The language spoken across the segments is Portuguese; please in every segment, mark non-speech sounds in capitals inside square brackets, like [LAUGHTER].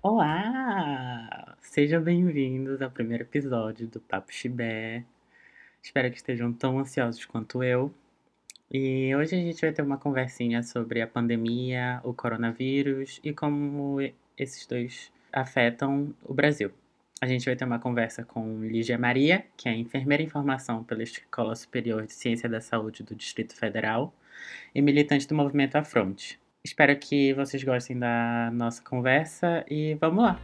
Olá! Sejam bem-vindos ao primeiro episódio do Papo Chibé. Espero que estejam tão ansiosos quanto eu. E hoje a gente vai ter uma conversinha sobre a pandemia, o coronavírus e como esses dois afetam o Brasil. A gente vai ter uma conversa com Lígia Maria, que é enfermeira em formação pela Escola Superior de Ciência da Saúde do Distrito Federal e militante do movimento Afronte. Espero que vocês gostem da nossa conversa e vamos lá!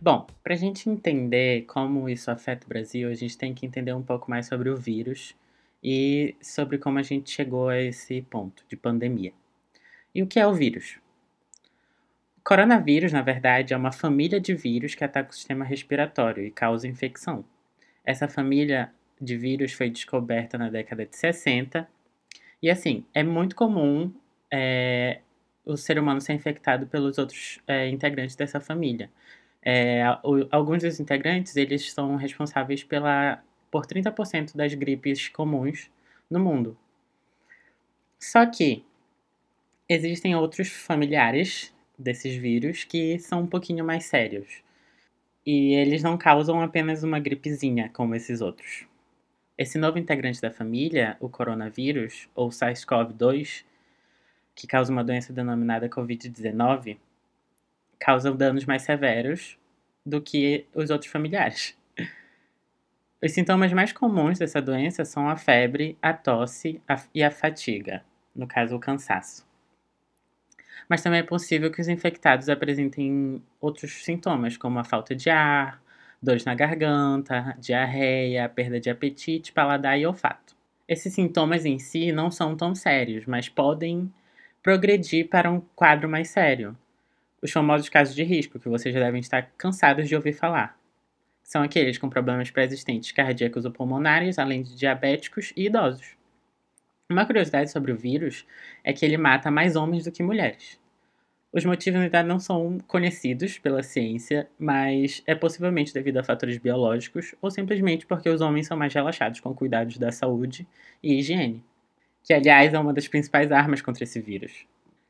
Bom, para a gente entender como isso afeta o Brasil, a gente tem que entender um pouco mais sobre o vírus e sobre como a gente chegou a esse ponto de pandemia. E o que é o vírus? O coronavírus, na verdade, é uma família de vírus que ataca o sistema respiratório e causa infecção. Essa família de vírus foi descoberta na década de 60 e, assim, é muito comum é, o ser humano ser infectado pelos outros é, integrantes dessa família. É, o, alguns dos integrantes, eles são responsáveis pela, por 30% das gripes comuns no mundo. Só que existem outros familiares desses vírus que são um pouquinho mais sérios. E eles não causam apenas uma gripezinha como esses outros. Esse novo integrante da família, o coronavírus, ou SARS-CoV-2, que causa uma doença denominada Covid-19, causam danos mais severos do que os outros familiares. Os sintomas mais comuns dessa doença são a febre, a tosse a, e a fatiga, no caso, o cansaço. Mas também é possível que os infectados apresentem outros sintomas, como a falta de ar, dores na garganta, diarreia, perda de apetite, paladar e olfato. Esses sintomas em si não são tão sérios, mas podem progredir para um quadro mais sério, os famosos casos de risco, que vocês já devem estar cansados de ouvir falar. São aqueles com problemas pré-existentes cardíacos ou pulmonares, além de diabéticos e idosos. Uma curiosidade sobre o vírus é que ele mata mais homens do que mulheres. Os motivos ainda não são conhecidos pela ciência, mas é possivelmente devido a fatores biológicos ou simplesmente porque os homens são mais relaxados com cuidados da saúde e higiene, que aliás é uma das principais armas contra esse vírus.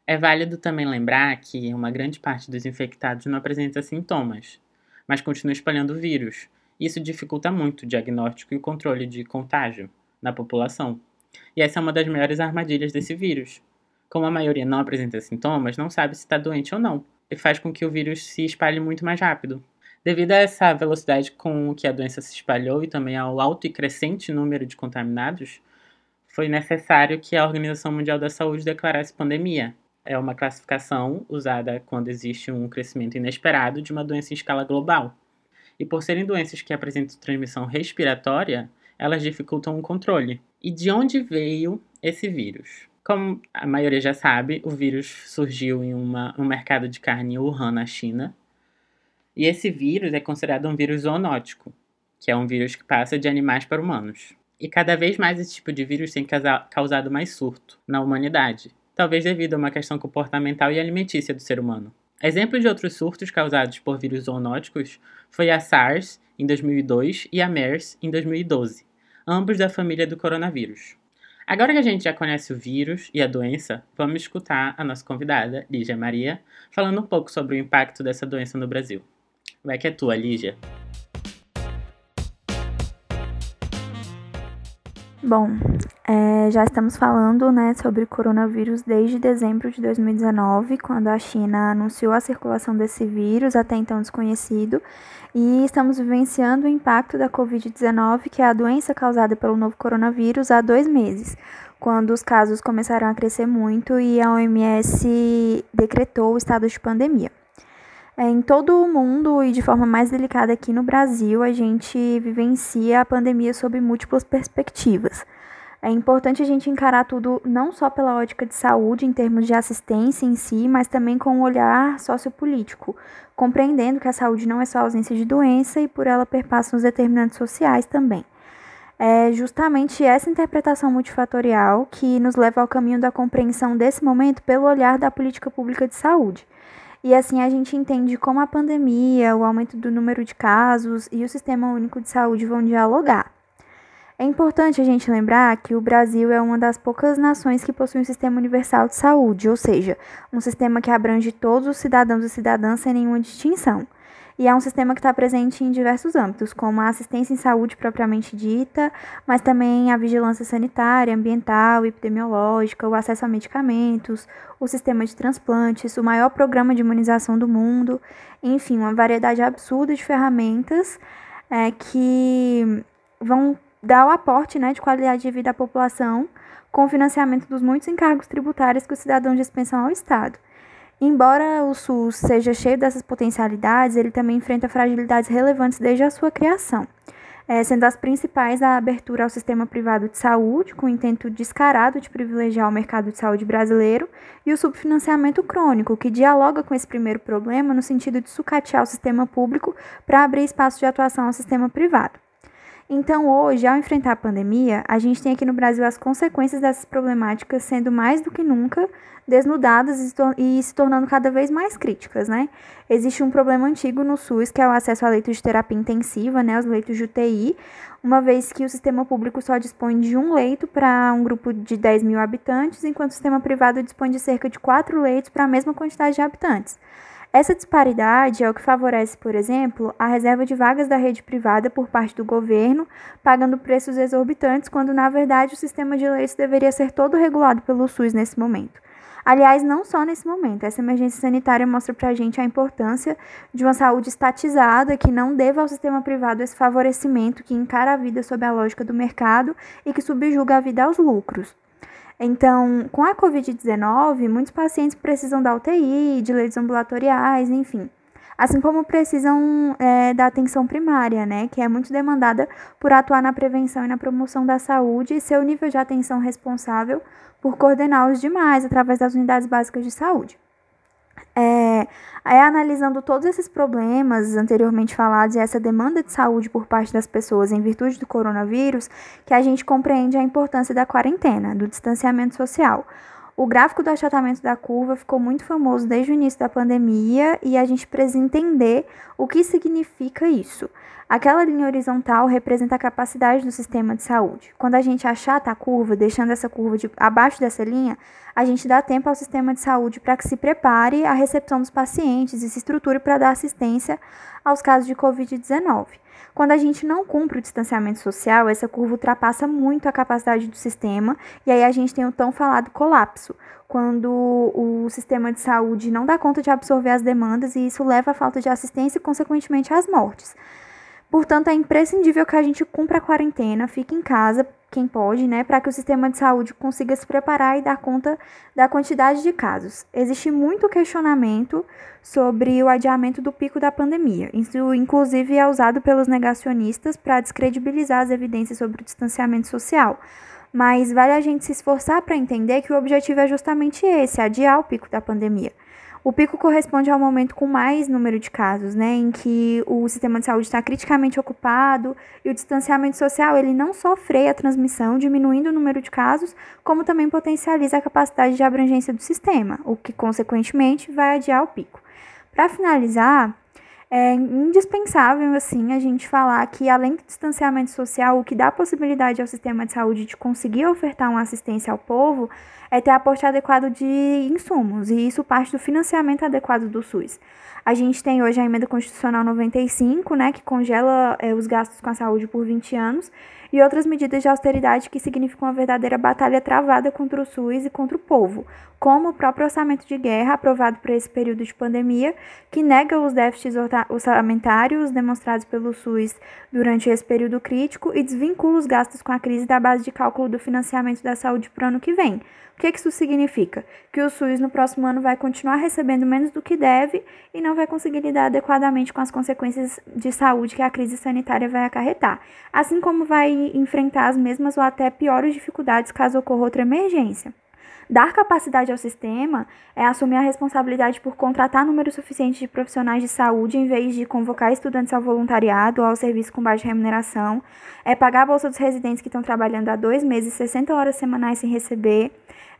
É válido também lembrar que uma grande parte dos infectados não apresenta sintomas, mas continua espalhando o vírus. Isso dificulta muito o diagnóstico e o controle de contágio na população. E essa é uma das maiores armadilhas desse vírus. Como a maioria não apresenta sintomas, não sabe se está doente ou não, e faz com que o vírus se espalhe muito mais rápido. Devido a essa velocidade com que a doença se espalhou e também ao alto e crescente número de contaminados, foi necessário que a Organização Mundial da Saúde declarasse pandemia, é uma classificação usada quando existe um crescimento inesperado de uma doença em escala global. E por serem doenças que apresentam transmissão respiratória, elas dificultam o controle. E de onde veio esse vírus? Como a maioria já sabe, o vírus surgiu em uma, um mercado de carne em Wuhan, na China. E esse vírus é considerado um vírus zoonótico, que é um vírus que passa de animais para humanos. E cada vez mais esse tipo de vírus tem causado mais surto na humanidade talvez devido a uma questão comportamental e alimentícia do ser humano. Exemplo de outros surtos causados por vírus zoonóticos foi a SARS em 2002 e a MERS em 2012, ambos da família do coronavírus. Agora que a gente já conhece o vírus e a doença, vamos escutar a nossa convidada, Lígia Maria, falando um pouco sobre o impacto dessa doença no Brasil. Vai que é tua, Lígia. Bom, é, já estamos falando né, sobre coronavírus desde dezembro de 2019, quando a China anunciou a circulação desse vírus, até então desconhecido, e estamos vivenciando o impacto da Covid-19, que é a doença causada pelo novo coronavírus, há dois meses, quando os casos começaram a crescer muito e a OMS decretou o estado de pandemia. É, em todo o mundo e de forma mais delicada aqui no Brasil, a gente vivencia a pandemia sob múltiplas perspectivas. É importante a gente encarar tudo não só pela ótica de saúde, em termos de assistência em si, mas também com um olhar sociopolítico, compreendendo que a saúde não é só ausência de doença e por ela perpassam os determinantes sociais também. É justamente essa interpretação multifatorial que nos leva ao caminho da compreensão desse momento pelo olhar da política pública de saúde. E assim a gente entende como a pandemia, o aumento do número de casos e o Sistema Único de Saúde vão dialogar. É importante a gente lembrar que o Brasil é uma das poucas nações que possui um sistema universal de saúde, ou seja, um sistema que abrange todos os cidadãos e cidadãs sem nenhuma distinção. E é um sistema que está presente em diversos âmbitos, como a assistência em saúde propriamente dita, mas também a vigilância sanitária, ambiental, epidemiológica, o acesso a medicamentos, o sistema de transplantes, o maior programa de imunização do mundo, enfim, uma variedade absurda de ferramentas é, que vão dar o aporte né, de qualidade de vida à população com o financiamento dos muitos encargos tributários que os cidadãos dispensam ao Estado. Embora o SUS seja cheio dessas potencialidades, ele também enfrenta fragilidades relevantes desde a sua criação, é, sendo as principais a abertura ao sistema privado de saúde, com o intento descarado de privilegiar o mercado de saúde brasileiro, e o subfinanciamento crônico, que dialoga com esse primeiro problema no sentido de sucatear o sistema público para abrir espaço de atuação ao sistema privado. Então, hoje, ao enfrentar a pandemia, a gente tem aqui no Brasil as consequências dessas problemáticas sendo mais do que nunca desnudadas e se tornando cada vez mais críticas, né? Existe um problema antigo no SUS, que é o acesso a leitos de terapia intensiva, né, os leitos de UTI, uma vez que o sistema público só dispõe de um leito para um grupo de 10 mil habitantes, enquanto o sistema privado dispõe de cerca de quatro leitos para a mesma quantidade de habitantes. Essa disparidade é o que favorece, por exemplo, a reserva de vagas da rede privada por parte do governo, pagando preços exorbitantes, quando na verdade o sistema de leitos deveria ser todo regulado pelo SUS nesse momento. Aliás, não só nesse momento, essa emergência sanitária mostra para a gente a importância de uma saúde estatizada que não deva ao sistema privado esse favorecimento que encara a vida sob a lógica do mercado e que subjuga a vida aos lucros. Então, com a Covid-19, muitos pacientes precisam da UTI, de leitos ambulatoriais, enfim. Assim como precisam é, da atenção primária, né, que é muito demandada por atuar na prevenção e na promoção da saúde e seu nível de atenção responsável por coordenar os demais através das unidades básicas de saúde. É, é analisando todos esses problemas anteriormente falados e essa demanda de saúde por parte das pessoas em virtude do coronavírus que a gente compreende a importância da quarentena, do distanciamento social. O gráfico do achatamento da curva ficou muito famoso desde o início da pandemia e a gente precisa entender o que significa isso. Aquela linha horizontal representa a capacidade do sistema de saúde. Quando a gente achata a curva, deixando essa curva de, abaixo dessa linha, a gente dá tempo ao sistema de saúde para que se prepare à recepção dos pacientes e se estruture para dar assistência aos casos de Covid-19. Quando a gente não cumpre o distanciamento social, essa curva ultrapassa muito a capacidade do sistema e aí a gente tem o tão falado colapso, quando o sistema de saúde não dá conta de absorver as demandas e isso leva à falta de assistência e, consequentemente, às mortes. Portanto, é imprescindível que a gente cumpra a quarentena, fique em casa, quem pode, né, para que o sistema de saúde consiga se preparar e dar conta da quantidade de casos. Existe muito questionamento sobre o adiamento do pico da pandemia. Isso, inclusive, é usado pelos negacionistas para descredibilizar as evidências sobre o distanciamento social. Mas vale a gente se esforçar para entender que o objetivo é justamente esse, adiar o pico da pandemia. O pico corresponde ao momento com mais número de casos, né, em que o sistema de saúde está criticamente ocupado e o distanciamento social ele não só freia a transmissão, diminuindo o número de casos, como também potencializa a capacidade de abrangência do sistema, o que consequentemente vai adiar o pico. Para finalizar, é indispensável assim a gente falar que além do distanciamento social, o que dá possibilidade ao sistema de saúde de conseguir ofertar uma assistência ao povo é ter aporte adequado de insumos, e isso parte do financiamento adequado do SUS. A gente tem hoje a emenda constitucional 95, né, que congela é, os gastos com a saúde por 20 anos, e outras medidas de austeridade que significam uma verdadeira batalha travada contra o SUS e contra o povo, como o próprio orçamento de guerra aprovado para esse período de pandemia, que nega os déficits orçamentários demonstrados pelo SUS durante esse período crítico e desvincula os gastos com a crise da base de cálculo do financiamento da saúde para o ano que vem. O que, isso significa? Que o SUS no próximo ano vai continuar recebendo menos do que deve e não vai conseguir lidar adequadamente com as consequências de saúde que a crise sanitária vai acarretar, assim como vai enfrentar as mesmas ou até piores dificuldades caso ocorra outra emergência. Dar capacidade ao sistema é assumir a responsabilidade por contratar número suficiente de profissionais de saúde em vez de convocar estudantes ao voluntariado ou ao serviço com baixa remuneração, é pagar a bolsa dos residentes que estão trabalhando há dois meses, 60 horas semanais sem receber,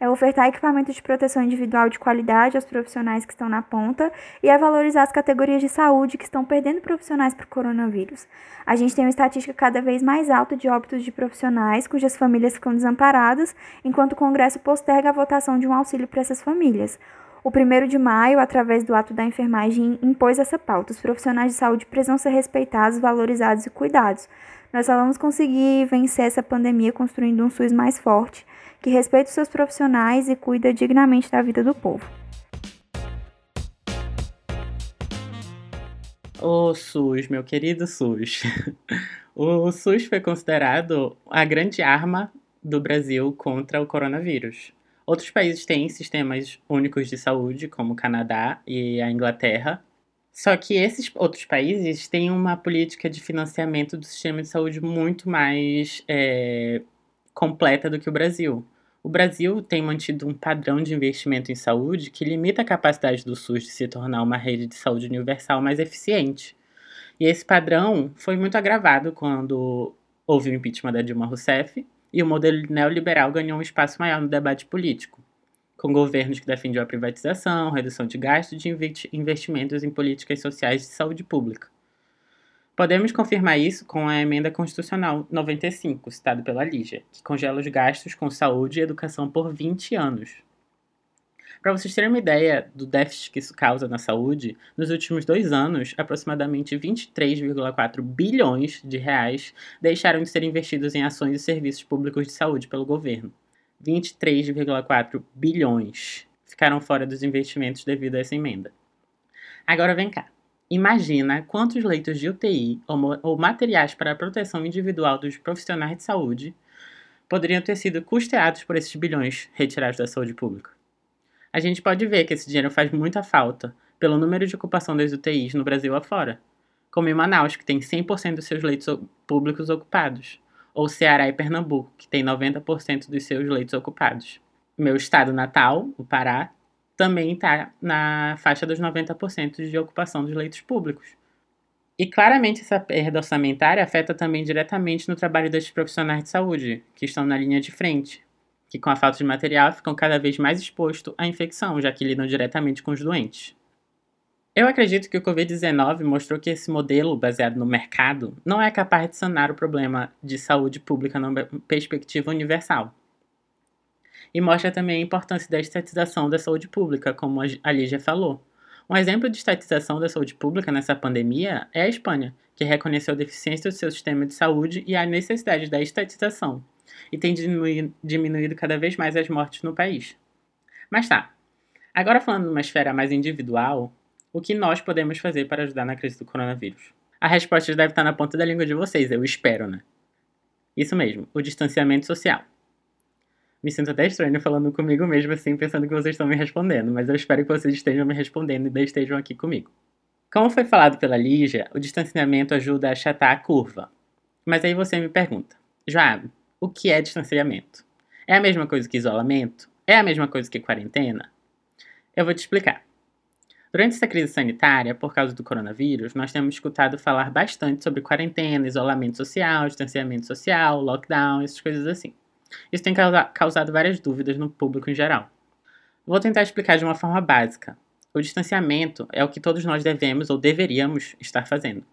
é ofertar equipamento de proteção individual de qualidade aos profissionais que estão na ponta e é valorizar as categorias de saúde que estão perdendo profissionais para o coronavírus. A gente tem uma estatística cada vez mais alta de óbitos de profissionais cujas famílias ficam desamparadas, enquanto o Congresso posterga a votação de um auxílio para essas famílias. O 1 de maio, através do ato da enfermagem, impôs essa pauta. Os profissionais de saúde precisam ser respeitados, valorizados e cuidados. Nós só vamos conseguir vencer essa pandemia construindo um SUS mais forte, que respeita os seus profissionais e cuida dignamente da vida do povo. O SUS, meu querido SUS. [LAUGHS] O SUS foi considerado a grande arma do Brasil contra o coronavírus. Outros países têm sistemas únicos de saúde, como o Canadá e a Inglaterra. Só que esses outros países têm uma política de financiamento do sistema de saúde muito mais é, completa do que o Brasil. O Brasil tem mantido um padrão de investimento em saúde que limita a capacidade do SUS de se tornar uma rede de saúde universal mais eficiente. E esse padrão foi muito agravado quando houve o impeachment da Dilma Rousseff e o modelo neoliberal ganhou um espaço maior no debate político, com governos que defendiam a privatização, redução de gastos e investimentos em políticas sociais de saúde pública. Podemos confirmar isso com a emenda constitucional 95, citada pela Lígia, que congela os gastos com saúde e educação por 20 anos, para vocês terem uma ideia do déficit que isso causa na saúde, nos últimos dois anos, aproximadamente 23,4 bilhões de reais deixaram de ser investidos em ações e serviços públicos de saúde pelo governo. 23,4 bilhões ficaram fora dos investimentos devido a essa emenda. Agora vem cá. Imagina quantos leitos de UTI ou, ou materiais para a proteção individual dos profissionais de saúde poderiam ter sido custeados por esses bilhões retirados da saúde pública a gente pode ver que esse dinheiro faz muita falta pelo número de ocupação das UTIs no Brasil afora, como em Manaus, que tem 100% dos seus leitos públicos ocupados, ou Ceará e Pernambuco, que tem 90% dos seus leitos ocupados. Meu estado natal, o Pará, também está na faixa dos 90% de ocupação dos leitos públicos. E claramente essa perda orçamentária afeta também diretamente no trabalho desses profissionais de saúde, que estão na linha de frente, que com a falta de material ficam cada vez mais expostos à infecção, já que lidam diretamente com os doentes. Eu acredito que o Covid-19 mostrou que esse modelo baseado no mercado não é capaz de sanar o problema de saúde pública numa perspectiva universal. E mostra também a importância da estatização da saúde pública, como a Lígia falou. Um exemplo de estatização da saúde pública nessa pandemia é a Espanha, que reconheceu a deficiência do seu sistema de saúde e a necessidade da estatização, e tem diminuído, cada vez mais as mortes no país. Mas tá, agora falando numa esfera mais individual, o que nós podemos fazer para ajudar na crise do coronavírus? A resposta deve estar na ponta da língua de vocês, eu espero, né? Isso mesmo, o distanciamento social. Me sinto até estranho falando comigo mesmo assim, pensando que vocês estão me respondendo, mas eu espero que vocês estejam me respondendo e estejam aqui comigo. Como foi falado pela Lígia, o distanciamento ajuda a achatar a curva. Mas aí você me pergunta, Joab, o que é distanciamento. É a mesma coisa que isolamento? É a mesma coisa que quarentena? Eu vou te explicar. Durante essa crise sanitária, por causa do coronavírus, nós temos escutado falar bastante sobre quarentena, isolamento social, distanciamento social, lockdown, essas coisas assim. Isso tem causado várias dúvidas no público em geral. Vou tentar explicar de uma forma básica. O distanciamento é o que todos nós devemos ou deveríamos estar fazendo.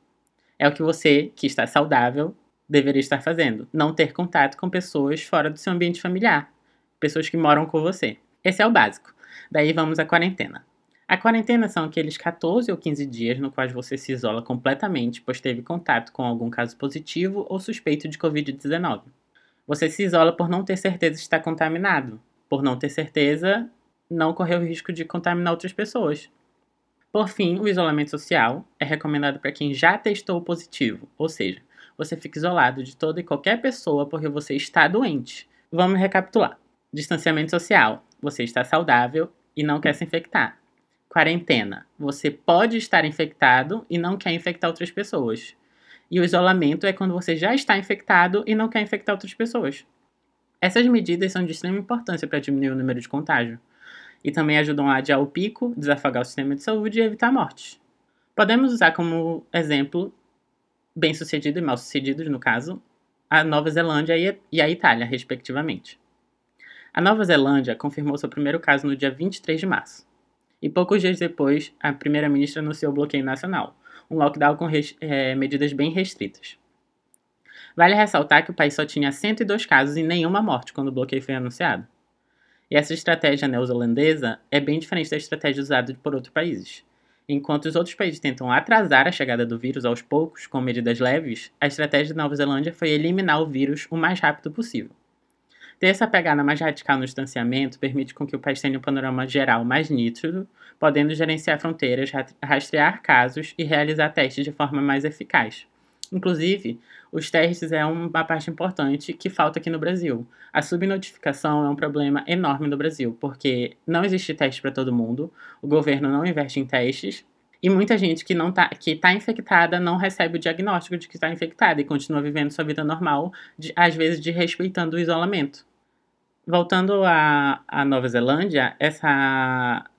É o que você, que está saudável, deveria estar fazendo. Não ter contato com pessoas fora do seu ambiente familiar, pessoas que moram com você. Esse é o básico. Daí vamos à quarentena. A quarentena são aqueles 14 ou 15 dias no quais você se isola completamente, pois teve contato com algum caso positivo ou suspeito de Covid-19. Você se isola por não ter certeza de estar contaminado, por não ter certeza, não correr o risco de contaminar outras pessoas. Por fim, o isolamento social é recomendado para quem já testou positivo, ou seja, você fica isolado de toda e qualquer pessoa porque você está doente. Vamos recapitular. Distanciamento social. Você está saudável e não quer se infectar. Quarentena. Você pode estar infectado e não quer infectar outras pessoas. E o isolamento é quando você já está infectado e não quer infectar outras pessoas. Essas medidas são de extrema importância para diminuir o número de contágio e também ajudam a adiar o pico, desafogar o sistema de saúde e evitar mortes. Podemos usar como exemplo bem-sucedido e mal-sucedidos, no caso, a Nova Zelândia e a Itália, respectivamente. A Nova Zelândia confirmou seu primeiro caso no dia 23 de março. E poucos dias depois, a primeira-ministra anunciou o bloqueio nacional, um lockdown com é, medidas bem restritas. Vale ressaltar que o país só tinha 102 casos e nenhuma morte quando o bloqueio foi anunciado. E essa estratégia neozelandesa é bem diferente da estratégia usada por outros países. Enquanto os outros países tentam atrasar a chegada do vírus aos poucos, com medidas leves, a estratégia da Nova Zelândia foi eliminar o vírus o mais rápido possível. Ter essa pegada mais radical no distanciamento permite com que o país tenha um panorama geral mais nítido, podendo gerenciar fronteiras, rastrear casos e realizar testes de forma mais eficaz. Inclusive, os testes é uma parte importante que falta aqui no Brasil. A subnotificação é um problema enorme no Brasil, porque não existe teste para todo mundo, o governo não investe em testes, e muita gente que não tá, que está infectada não recebe o diagnóstico de que está infectada e continua vivendo sua vida normal, de, às vezes de respeitando o isolamento. Voltando à, Nova Zelândia, essa,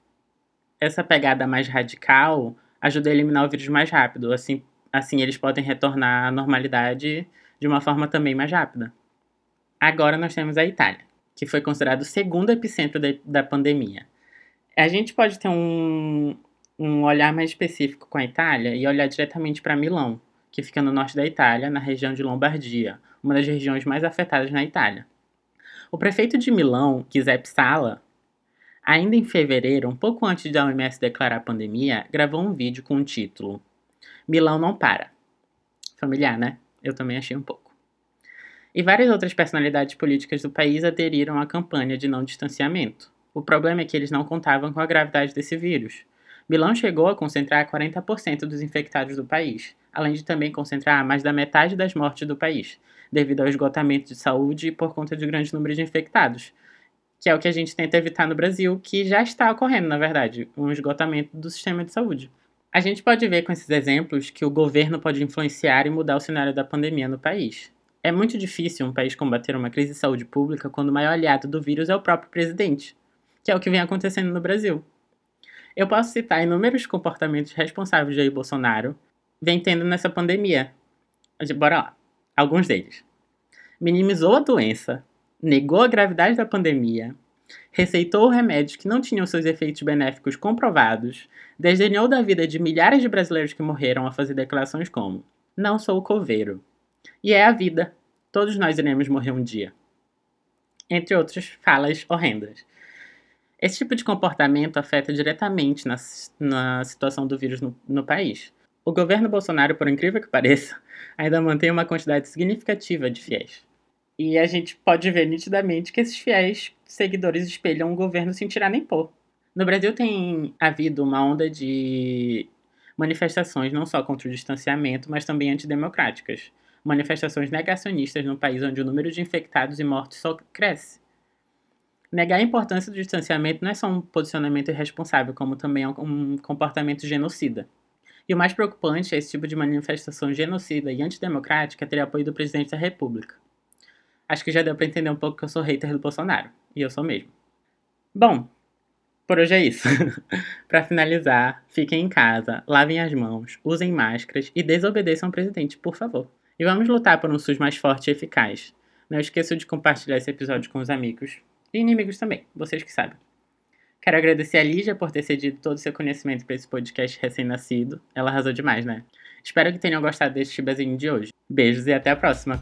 essa pegada mais radical ajuda a eliminar o vírus mais rápido, assim Assim, eles podem retornar à normalidade de uma forma também mais rápida. Agora nós temos a Itália, que foi considerado o segundo epicentro da, da pandemia. A gente pode ter um, um olhar mais específico com a Itália e olhar diretamente para Milão, que fica no norte da Itália, na região de Lombardia, uma das regiões mais afetadas na Itália. O prefeito de Milão, Giuseppe Sala, ainda em fevereiro, um pouco antes da OMS declarar a pandemia, gravou um vídeo com o título Milão não para. Familiar, né? Eu também achei um pouco. E várias outras personalidades políticas do país aderiram à campanha de não distanciamento. O problema é que eles não contavam com a gravidade desse vírus. Milão chegou a concentrar 40% dos infectados do país, além de também concentrar mais da metade das mortes do país, devido ao esgotamento de saúde por conta de grande número de infectados, que é o que a gente tenta evitar no Brasil, que já está ocorrendo, na verdade, um esgotamento do sistema de saúde. A gente pode ver com esses exemplos que o governo pode influenciar e mudar o cenário da pandemia no país. É muito difícil um país combater uma crise de saúde pública quando o maior aliado do vírus é o próprio presidente, que é o que vem acontecendo no Brasil. Eu posso citar inúmeros comportamentos responsáveis de Jair Bolsonaro vem tendo nessa pandemia. Bora lá. Alguns deles. Minimizou a doença, negou a gravidade da pandemia, receitou remédios que não tinham seus efeitos benéficos comprovados, desdenhou da vida de milhares de brasileiros que morreram a fazer declarações como: Não sou coveiro. E é a vida. Todos nós iremos morrer um dia. Entre outras falas horrendas. Esse tipo de comportamento afeta diretamente na, na situação do vírus no, no país. O governo Bolsonaro, por incrível que pareça, [LAUGHS] ainda mantém uma quantidade significativa de fiéis. E a gente pode ver nitidamente que esses fiéis seguidores espelham o governo sem tirar nem pôr. No Brasil tem havido uma onda de manifestações não só contra o distanciamento, mas também antidemocráticas. Manifestações negacionistas no país onde o número de infectados e mortos só cresce. Negar a importância do distanciamento não é só um posicionamento irresponsável, como também é um comportamento genocida. E o mais preocupante é esse tipo de manifestação genocida e antidemocrática ter apoio do presidente da República. Acho que já deu para entender um pouco que eu sou hater do Bolsonaro. E eu sou mesmo. Bom, por hoje é isso. [LAUGHS] para finalizar, fiquem em casa, lavem as mãos, usem máscaras e desobedeçam ao presidente, por favor. E vamos lutar por um SUS mais forte e eficaz. Não esqueça de compartilhar esse episódio com os amigos e inimigos também, vocês que sabem. Quero agradecer a Lígia por ter cedido todo o seu conhecimento para esse podcast recém-nascido. Ela arrasou demais, né? Espero que tenham gostado deste chibazinho de hoje. Beijos e até a próxima!